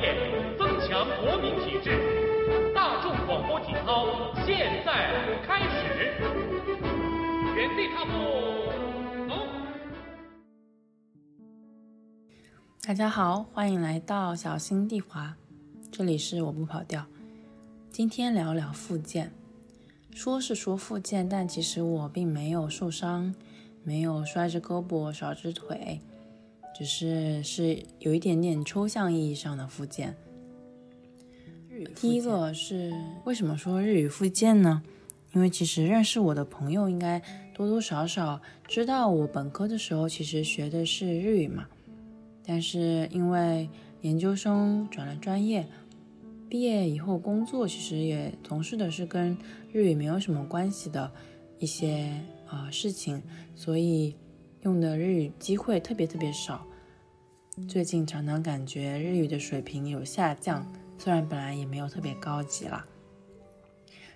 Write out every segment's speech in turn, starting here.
片，增强国民体质。大众广播体操现在开始，原地踏步，走。大家好，欢迎来到小心地滑，这里是我不跑调。今天聊聊复健，说是说复健，但其实我并没有受伤，没有摔着胳膊少只腿。只是是有一点点抽象意义上的复健。第一个是为什么说日语复健呢？因为其实认识我的朋友应该多多少少知道我本科的时候其实学的是日语嘛，但是因为研究生转了专业，毕业以后工作其实也从事的是跟日语没有什么关系的一些呃事情，所以。用的日语机会特别特别少，最近常常感觉日语的水平有下降，虽然本来也没有特别高级啦，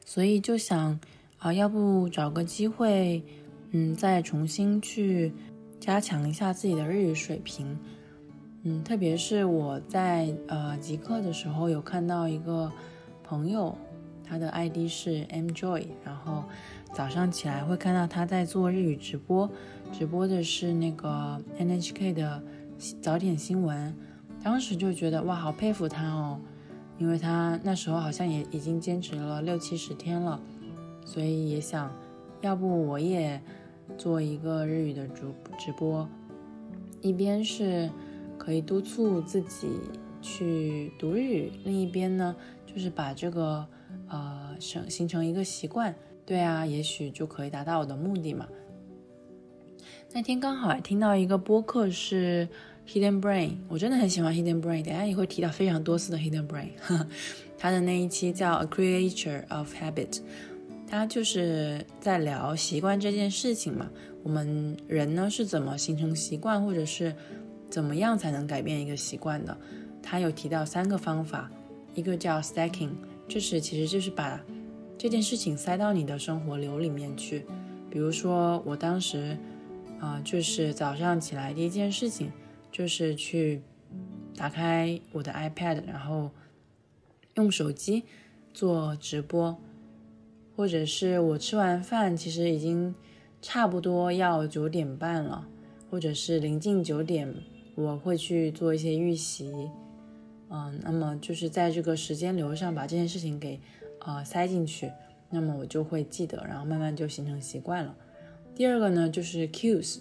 所以就想啊，要不找个机会，嗯，再重新去加强一下自己的日语水平，嗯，特别是我在呃极客的时候有看到一个朋友，他的 ID 是 mjoy，然后。早上起来会看到他在做日语直播，直播的是那个 NHK 的早点新闻。当时就觉得哇，好佩服他哦，因为他那时候好像也已经坚持了六七十天了，所以也想，要不我也做一个日语的主直播，一边是可以督促自己去读日语，另一边呢就是把这个呃形形成一个习惯。对啊，也许就可以达到我的目的嘛。那天刚好还听到一个播客是 Hidden Brain，我真的很喜欢 Hidden Brain，等下也会提到非常多次的 Hidden Brain。他的那一期叫 A Creature of Habit，他就是在聊习惯这件事情嘛。我们人呢是怎么形成习惯，或者是怎么样才能改变一个习惯的？他有提到三个方法，一个叫 Stacking，就是其实就是把这件事情塞到你的生活流里面去，比如说我当时，啊，就是早上起来第一件事情就是去打开我的 iPad，然后用手机做直播，或者是我吃完饭其实已经差不多要九点半了，或者是临近九点，我会去做一些预习，嗯，那么就是在这个时间流上把这件事情给。呃，塞进去，那么我就会记得，然后慢慢就形成习惯了。第二个呢，就是 cues，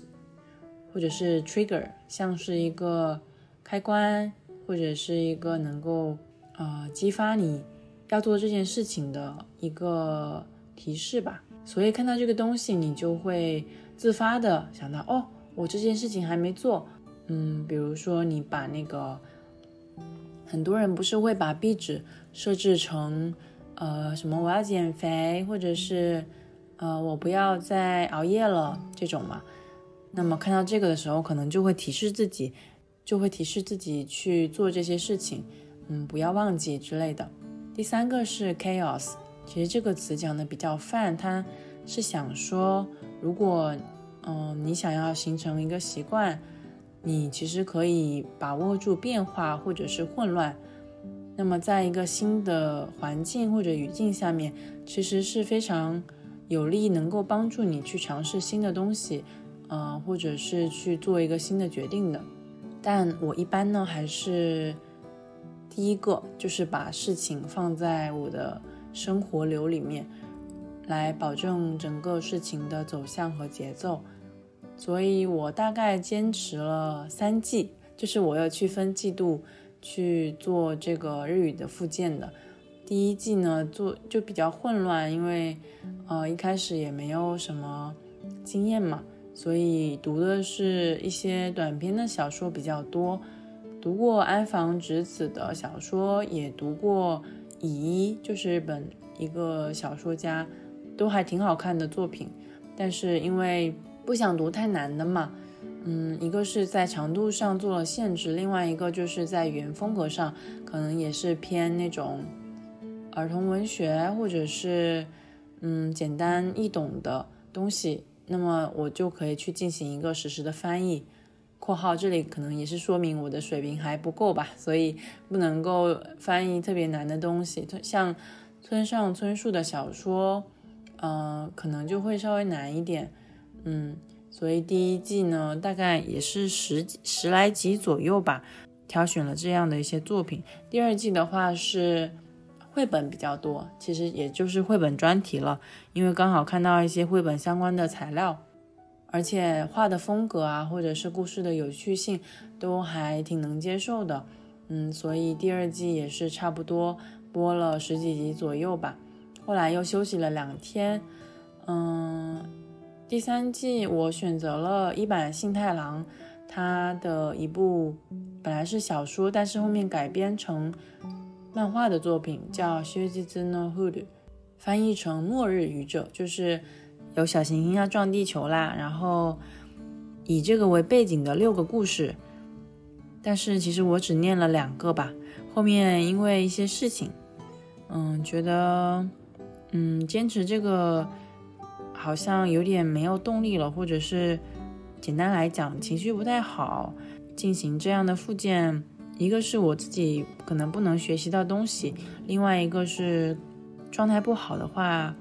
或者是 trigger，像是一个开关，或者是一个能够呃激发你要做这件事情的一个提示吧。所以看到这个东西，你就会自发的想到，哦，我这件事情还没做。嗯，比如说你把那个，很多人不是会把壁纸设置成。呃，什么我要减肥，或者是，呃，我不要再熬夜了这种嘛。那么看到这个的时候，可能就会提示自己，就会提示自己去做这些事情，嗯，不要忘记之类的。第三个是 chaos，其实这个词讲的比较泛，它是想说，如果，嗯，你想要形成一个习惯，你其实可以把握住变化或者是混乱。那么，在一个新的环境或者语境下面，其实是非常有利，能够帮助你去尝试新的东西，呃，或者是去做一个新的决定的。但我一般呢，还是第一个，就是把事情放在我的生活流里面，来保证整个事情的走向和节奏。所以我大概坚持了三季，就是我要区分季度。去做这个日语的复健的，第一季呢做就比较混乱，因为呃一开始也没有什么经验嘛，所以读的是一些短篇的小说比较多，读过安房直子的小说，也读过乙一，就是日本一个小说家，都还挺好看的作品，但是因为不想读太难的嘛。嗯，一个是在长度上做了限制，另外一个就是在语言风格上，可能也是偏那种儿童文学或者是嗯简单易懂的东西。那么我就可以去进行一个实时的翻译，括号这里可能也是说明我的水平还不够吧，所以不能够翻译特别难的东西，像村上春树的小说，嗯，可能就会稍微难一点，嗯，所以第一季呢，大概也是十十来集左右吧，挑选了这样的一些作品。第二季的话是绘本比较多，其实也就是绘本专题了，因为刚好看到一些绘本相关的材料。而且画的风格啊，或者是故事的有趣性，都还挺能接受的，嗯，所以第二季也是差不多播了十几集左右吧。后来又休息了两天，嗯，第三季我选择了一版信太郎，他的一部本来是小说，但是后面改编成漫画的作品，叫《修吉兹诺胡鲁》，翻译成《末日愚者》，就是。有小行星要撞地球啦，然后以这个为背景的六个故事，但是其实我只念了两个吧。后面因为一些事情，嗯，觉得嗯坚持这个好像有点没有动力了，或者是简单来讲情绪不太好，进行这样的复健，一个是我自己可能不能学习到东西，另外一个是状态不好的话。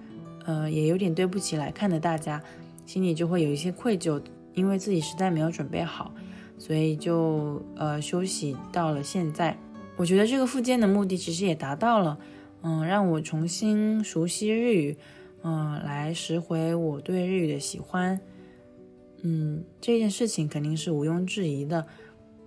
呃，也有点对不起来看的大家，心里就会有一些愧疚，因为自己实在没有准备好，所以就呃休息到了现在。我觉得这个复健的目的其实也达到了，嗯，让我重新熟悉日语，嗯，来拾回我对日语的喜欢。嗯，这件事情肯定是毋庸置疑的，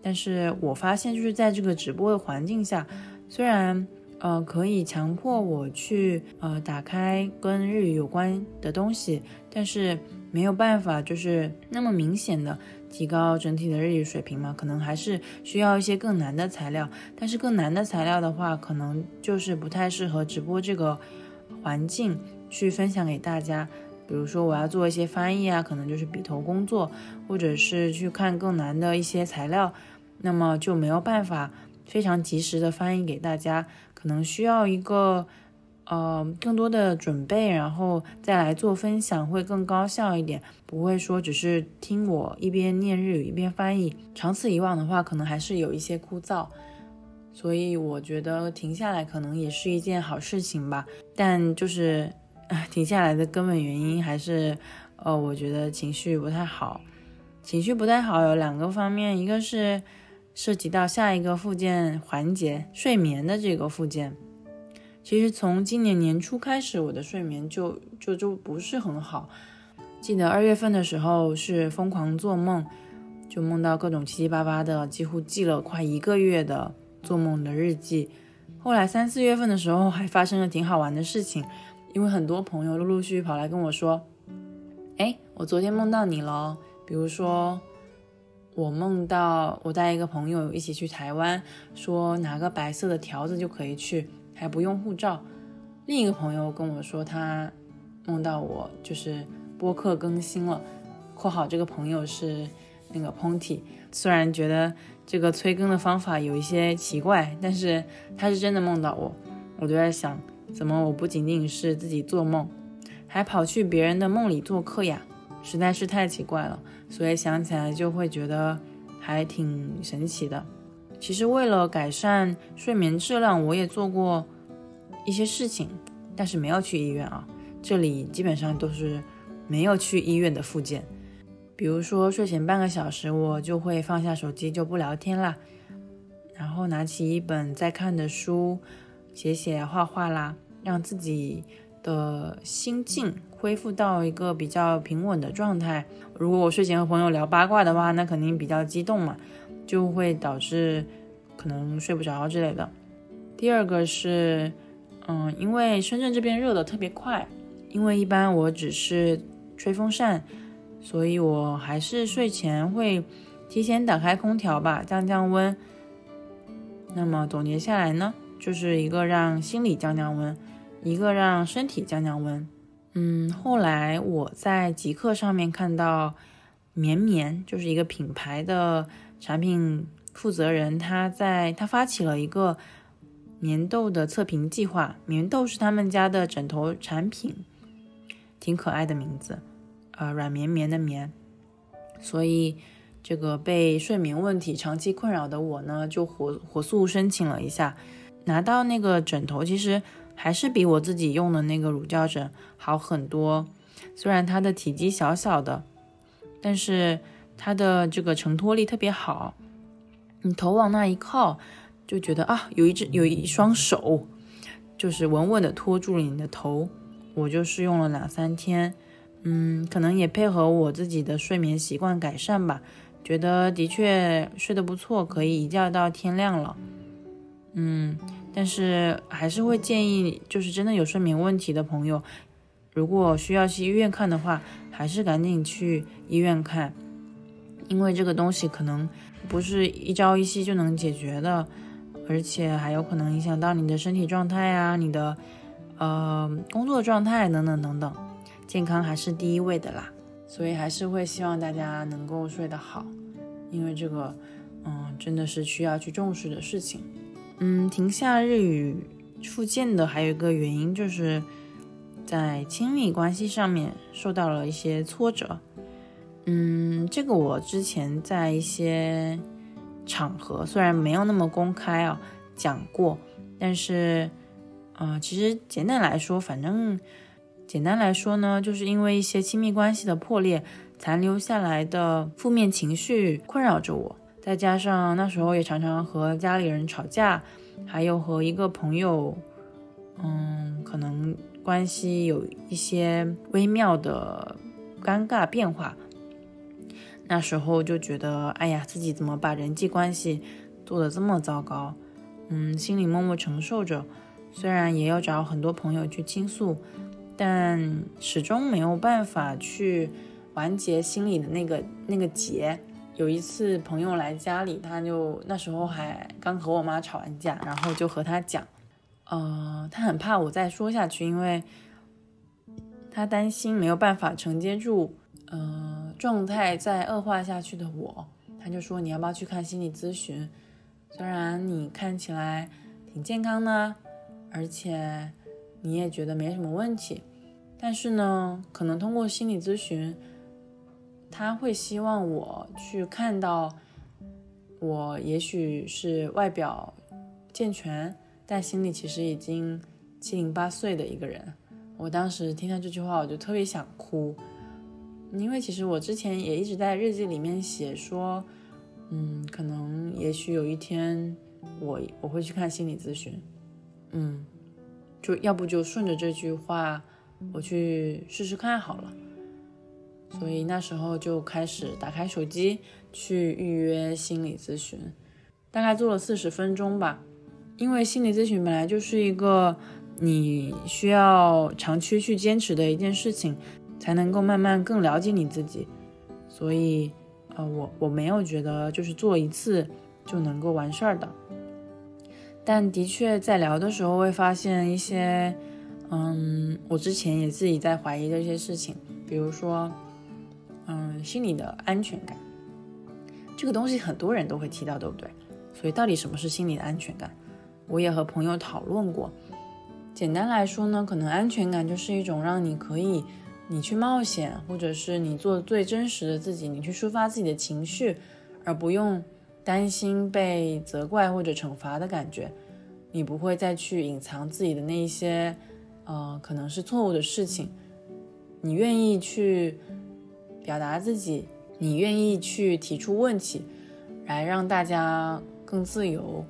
但是我发现就是在这个直播的环境下，虽然。呃，可以强迫我去呃打开跟日语有关的东西，但是没有办法，就是那么明显的提高整体的日语水平嘛？可能还是需要一些更难的材料。但是更难的材料的话，可能就是不太适合直播这个环境去分享给大家。比如说我要做一些翻译啊，可能就是笔头工作，或者是去看更难的一些材料，那么就没有办法非常及时的翻译给大家。可能需要一个，呃，更多的准备，然后再来做分享会更高效一点，不会说只是听我一边念日语一边翻译，长此以往的话，可能还是有一些枯燥。所以我觉得停下来可能也是一件好事情吧。但就是，停下来的根本原因还是，呃，我觉得情绪不太好。情绪不太好有两个方面，一个是。涉及到下一个附件环节，睡眠的这个附件。其实从今年年初开始，我的睡眠就就就不是很好。记得二月份的时候是疯狂做梦，就梦到各种七七八八的，几乎记了快一个月的做梦的日记。后来三四月份的时候还发生了挺好玩的事情，因为很多朋友陆陆续续跑来跟我说：“哎，我昨天梦到你了。”比如说。我梦到我带一个朋友一起去台湾，说拿个白色的条子就可以去，还不用护照。另一个朋友跟我说他梦到我就是播客更新了（括号这个朋友是那个 Ponty）。虽然觉得这个催更的方法有一些奇怪，但是他是真的梦到我。我就在想，怎么我不仅仅是自己做梦，还跑去别人的梦里做客呀？实在是太奇怪了。所以想起来就会觉得还挺神奇的。其实为了改善睡眠质量，我也做过一些事情，但是没有去医院啊。这里基本上都是没有去医院的附件。比如说睡前半个小时，我就会放下手机，就不聊天啦，然后拿起一本在看的书，写写画画啦，让自己的心境。恢复到一个比较平稳的状态。如果我睡前和朋友聊八卦的话，那肯定比较激动嘛，就会导致可能睡不着之类的。第二个是，嗯，因为深圳这边热的特别快，因为一般我只是吹风扇，所以我还是睡前会提前打开空调吧，降降温。那么总结下来呢，就是一个让心理降降温，一个让身体降降温。嗯，后来我在极客上面看到绵绵，就是一个品牌的产品负责人，他在他发起了一个棉豆的测评计划。棉豆是他们家的枕头产品，挺可爱的名字，呃，软绵绵的绵。所以这个被睡眠问题长期困扰的我呢，就火火速申请了一下，拿到那个枕头，其实还是比我自己用的那个乳胶枕好很多。虽然它的体积小小的，但是它的这个承托力特别好，你头往那一靠，就觉得啊，有一只有一双手，就是稳稳的托住了你的头。我就试用了两三天，嗯，可能也配合我自己的睡眠习惯改善吧。觉得的确睡得不错，可以一觉到天亮了。嗯，但是还是会建议，就是真的有睡眠问题的朋友，如果需要去医院看的话，还是赶紧去医院看，因为这个东西可能不是一朝一夕就能解决的，而且还有可能影响到你的身体状态啊，你的呃工作状态等等等等，健康还是第一位的啦。所以还是会希望大家能够睡得好，因为这个，嗯，真的是需要去重视的事情。嗯，停下日语复健的还有一个原因，就是在亲密关系上面受到了一些挫折。嗯，这个我之前在一些场合虽然没有那么公开啊讲过，但是，呃，其实简单来说，反正。简单来说呢，就是因为一些亲密关系的破裂，残留下来的负面情绪困扰着我，再加上那时候也常常和家里人吵架，还有和一个朋友，嗯，可能关系有一些微妙的尴尬变化。那时候就觉得，哎呀，自己怎么把人际关系做得这么糟糕？嗯，心里默默承受着，虽然也有找很多朋友去倾诉。但始终没有办法去完结心里的那个那个结。有一次朋友来家里，他就那时候还刚和我妈吵完架，然后就和他讲，呃，他很怕我再说下去，因为他担心没有办法承接住，呃，状态再恶化下去的我。他就说你要不要去看心理咨询？虽然你看起来挺健康的，而且你也觉得没什么问题。但是呢，可能通过心理咨询，他会希望我去看到我也许是外表健全，但心里其实已经七零八碎的一个人。我当时听到这句话，我就特别想哭，因为其实我之前也一直在日记里面写说，嗯，可能也许有一天我我会去看心理咨询，嗯，就要不就顺着这句话。我去试试看好了，所以那时候就开始打开手机去预约心理咨询，大概做了四十分钟吧。因为心理咨询本来就是一个你需要长期去坚持的一件事情，才能够慢慢更了解你自己。所以，呃，我我没有觉得就是做一次就能够完事儿的。但的确在聊的时候会发现一些。嗯，我之前也自己在怀疑这些事情，比如说，嗯，心理的安全感，这个东西很多人都会提到，对不对？所以到底什么是心理的安全感？我也和朋友讨论过。简单来说呢，可能安全感就是一种让你可以你去冒险，或者是你做最真实的自己，你去抒发自己的情绪，而不用担心被责怪或者惩罚的感觉。你不会再去隐藏自己的那一些。呃，可能是错误的事情，你愿意去表达自己，你愿意去提出问题，来让大家更自由，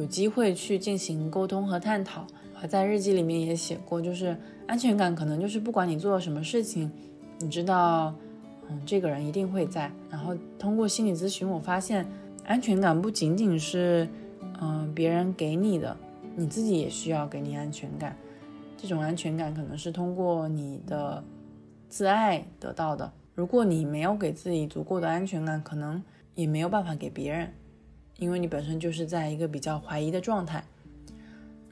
有机会去进行沟通和探讨。我在日记里面也写过，就是安全感可能就是不管你做了什么事情，你知道，嗯，这个人一定会在。然后通过心理咨询，我发现安全感不仅仅是嗯别人给你的，你自己也需要给你安全感。这种安全感可能是通过你的自爱得到的。如果你没有给自己足够的安全感，可能也没有办法给别人，因为你本身就是在一个比较怀疑的状态。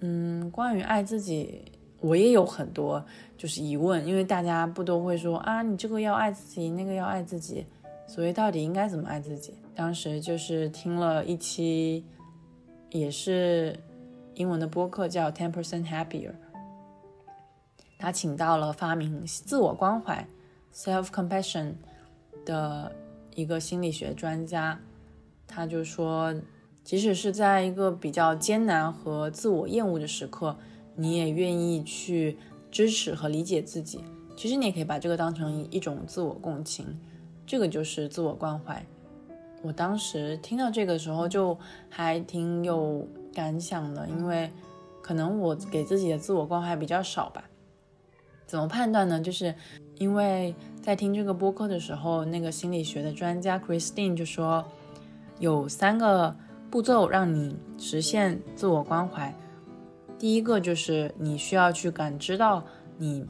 嗯，关于爱自己，我也有很多就是疑问，因为大家不都会说啊，你这个要爱自己，那个要爱自己，所以到底应该怎么爱自己？当时就是听了一期，也是英文的播客，叫 Ten Percent Happier。他请到了发明自我关怀 （self compassion） 的一个心理学专家，他就说，即使是在一个比较艰难和自我厌恶的时刻，你也愿意去支持和理解自己。其实你也可以把这个当成一种自我共情，这个就是自我关怀。我当时听到这个时候就还挺有感想的，因为可能我给自己的自我关怀比较少吧。怎么判断呢？就是因为在听这个播客的时候，那个心理学的专家 Christine 就说，有三个步骤让你实现自我关怀。第一个就是你需要去感知到你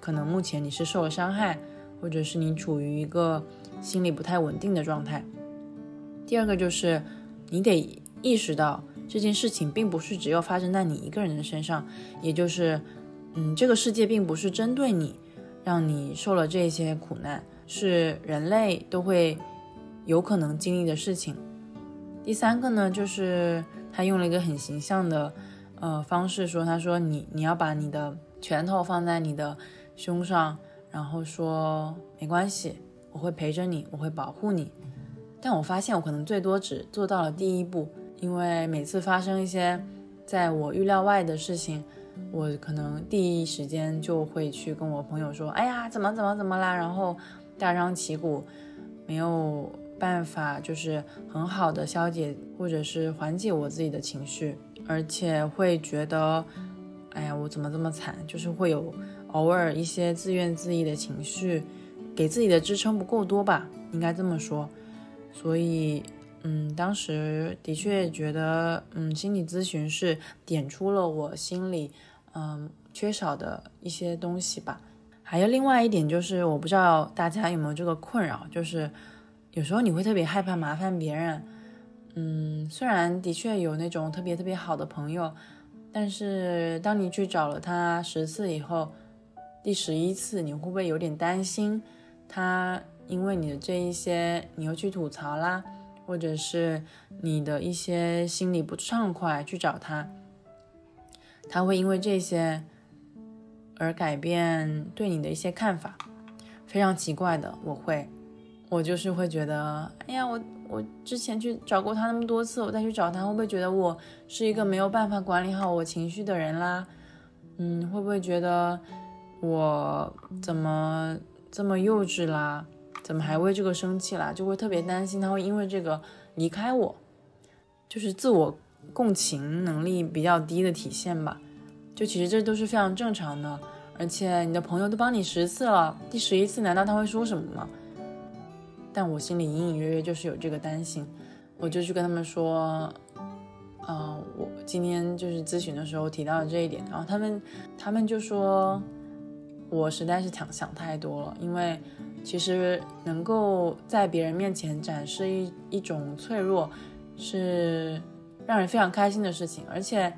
可能目前你是受了伤害，或者是你处于一个心理不太稳定的状态。第二个就是你得意识到这件事情并不是只有发生在你一个人的身上，也就是，嗯，这个世界并不是针对你，让你受了这些苦难，是人类都会有可能经历的事情。第三个呢，就是他用了一个很形象的呃方式说，他说你你要把你的拳头放在你的胸上，然后说没关系，我会陪着你，我会保护你。但我发现我可能最多只做到了第一步，因为每次发生一些在我预料外的事情，我可能第一时间就会去跟我朋友说：“哎呀，怎么怎么怎么啦？”然后大张旗鼓，没有办法就是很好的消解或者是缓解我自己的情绪，而且会觉得：“哎呀，我怎么这么惨？”就是会有偶尔一些自怨自艾的情绪，给自己的支撑不够多吧，应该这么说。所以，嗯，当时的确觉得，嗯，心理咨询是点出了我心里，嗯，缺少的一些东西吧。还有另外一点就是，我不知道大家有没有这个困扰，就是有时候你会特别害怕麻烦别人。嗯，虽然的确有那种特别特别好的朋友，但是当你去找了他十次以后，第十一次你会不会有点担心他？因为你的这一些，你又去吐槽啦，或者是你的一些心里不畅快去找他，他会因为这些而改变对你的一些看法，非常奇怪的。我会，我就是会觉得，哎呀，我我之前去找过他那么多次，我再去找他，会不会觉得我是一个没有办法管理好我情绪的人啦？嗯，会不会觉得我怎么这么幼稚啦？怎么还为这个生气啦？就会特别担心他会因为这个离开我，就是自我共情能力比较低的体现吧。就其实这都是非常正常的，而且你的朋友都帮你十次了，第十一次难道他会说什么吗？但我心里隐隐约约就是有这个担心，我就去跟他们说，啊，我今天就是咨询的时候提到了这一点，然后他们他们就说，我实在是想想太多了，因为。其实能够在别人面前展示一一种脆弱，是让人非常开心的事情。而且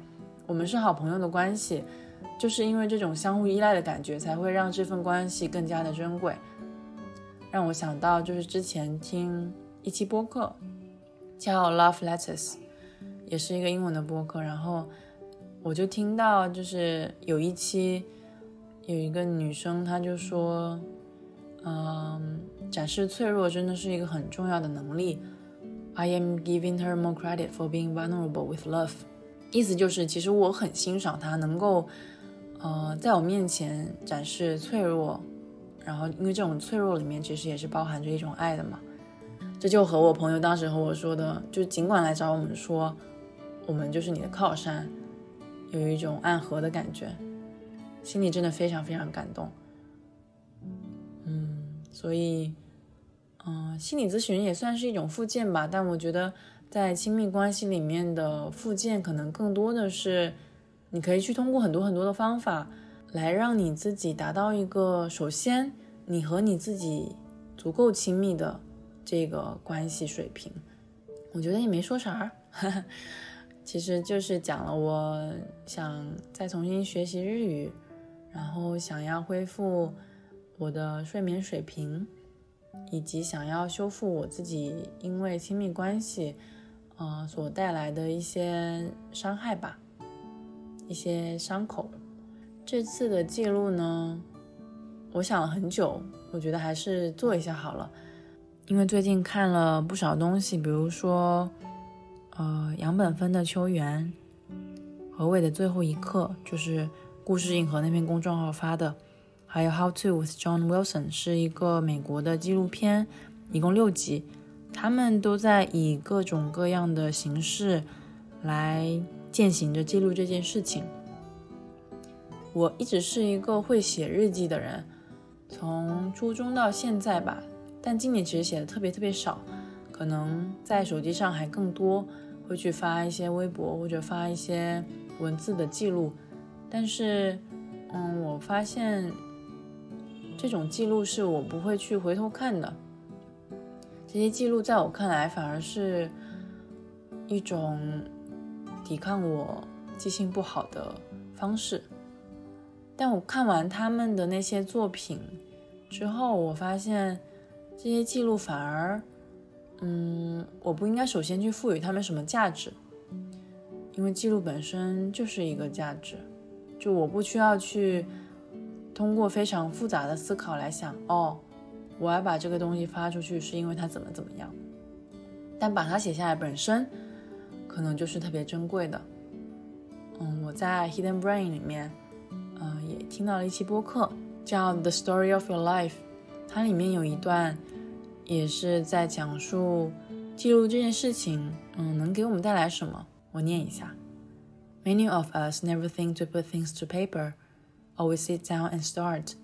我们是好朋友的关系，就是因为这种相互依赖的感觉，才会让这份关系更加的珍贵。让我想到就是之前听一期播客，叫 Love Letters，也是一个英文的播客。然后我就听到就是有一期有一个女生，她就说。嗯，展示脆弱真的是一个很重要的能力。I am giving her more credit for being vulnerable with love。意思就是，其实我很欣赏她能够，呃，在我面前展示脆弱，然后因为这种脆弱里面其实也是包含着一种爱的嘛。这就和我朋友当时和我说的，就尽管来找我们说，我们就是你的靠山，有一种暗合的感觉，心里真的非常非常感动。所以，嗯，心理咨询也算是一种附件吧。但我觉得，在亲密关系里面的附件，可能更多的是，你可以去通过很多很多的方法，来让你自己达到一个，首先，你和你自己足够亲密的这个关系水平。我觉得也没说啥，其实就是讲了，我想再重新学习日语，然后想要恢复。我的睡眠水平，以及想要修复我自己因为亲密关系，呃所带来的一些伤害吧，一些伤口。这次的记录呢，我想了很久，我觉得还是做一下好了，因为最近看了不少东西，比如说，呃，杨本芬的《秋园》，何伟的《最后一刻》，就是故事硬核那篇公众号发的，还有《How to with John Wilson》，是一个美国的纪录片，一共六集，他们都在以各种各样的形式来践行着记录这件事情。我一直是一个会写日记的人，从初中到现在吧，但今年其实写的特别特别少，可能在手机上还更多，会去发一些微博或者发一些文字的记录。但是，嗯，我发现这种记录是我不会去回头看的，这些记录在我看来反而是一种抵抗我记性不好的方式。但我看完他们的那些作品之后，我发现这些记录反而，嗯，我不应该首先去赋予他们什么价值，因为记录本身就是一个价值，就我不需要去通过非常复杂的思考来想，哦，我要把这个东西发出去是因为它怎么怎么样，但把它写下来本身，可能就是特别珍贵的。嗯，我在 Hidden Brain 里面。也听到了一期播客，叫《The Story of Your Life》，它里面有一段也是在讲述记录这件事情，嗯，能给我们带来什么。我念一下：Many of us never think to put things to paper, or we sit down and start,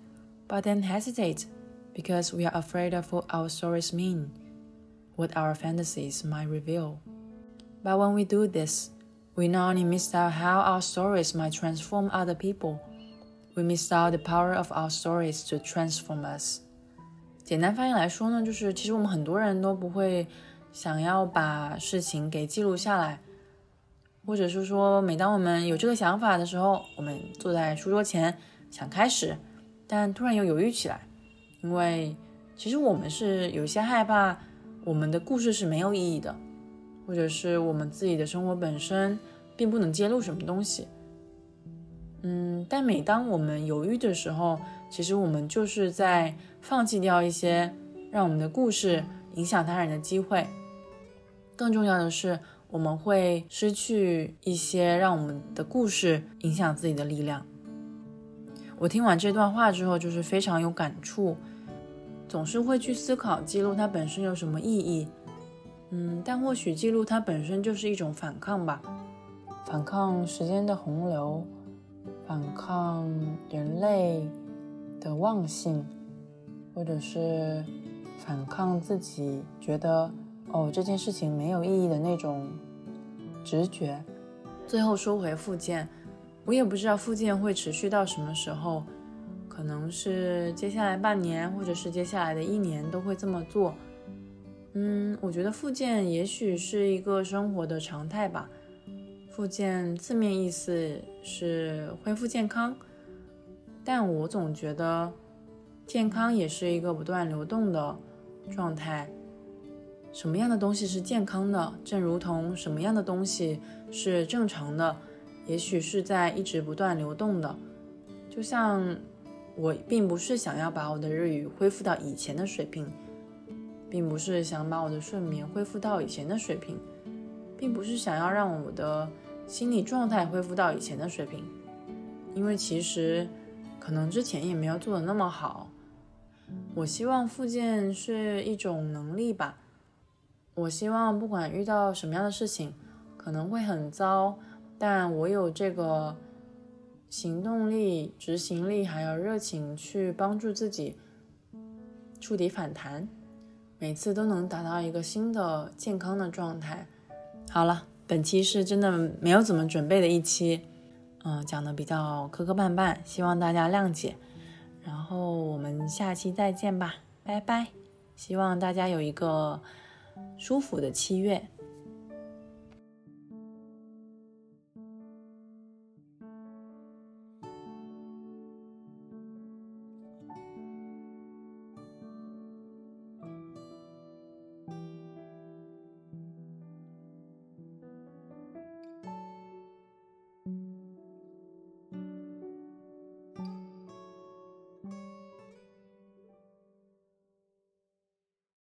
but then hesitate because we are afraid of what our stories mean, what our fantasies might reveal. But when we do this, we not only miss out how our stories might transform other people We miss out the power of our stories to transform us。简单翻译来说呢，就是其实我们很多人都不会想要把事情给记录下来， 或者是说，每当我们有这个想法的时候，我们坐在书桌前想开始，但突然又犹豫起来，因为其实我们是有些害怕，我们的故事是没有意义的，或者是我们自己的生活本身并不能揭露什么东西。嗯，但每当我们犹豫的时候，其实我们就是在放弃掉一些让我们的故事影响他人的机会。更重要的是，我们会失去一些让我们的故事影响自己的力量。我听完这段话之后，就是非常有感触，总是会去思考记录它本身有什么意义。嗯，但或许记录它本身就是一种反抗吧，反抗时间的洪流。反抗人类的忘性，或者是反抗自己觉得哦这件事情没有意义的那种直觉。最后说回复健，我也不知道复健会持续到什么时候，可能是接下来半年，或者是接下来的一年都会这么做。嗯，我觉得复健也许是一个生活的常态吧。复健字面意思是恢复健康，但我总觉得健康也是一个不断流动的状态。什么样的东西是健康的，正如同什么样的东西是正常的，也许是在一直不断流动的。就像我并不是想要把我的日语恢复到以前的水平，并不是想把我的睡眠恢复到以前的水平，并不是想要让我的。心理状态恢复到以前的水平，因为其实可能之前也没有做的那么好。我希望复健是一种能力吧。我希望不管遇到什么样的事情，可能会很糟，但我有这个行动力、执行力还有热情去帮助自己触底反弹，每次都能达到一个新的健康的状态。好了。本期是真的没有怎么准备的一期，嗯，讲的比较磕磕绊绊，希望大家谅解。然后我们下期再见吧，拜拜。希望大家有一个舒服的七月。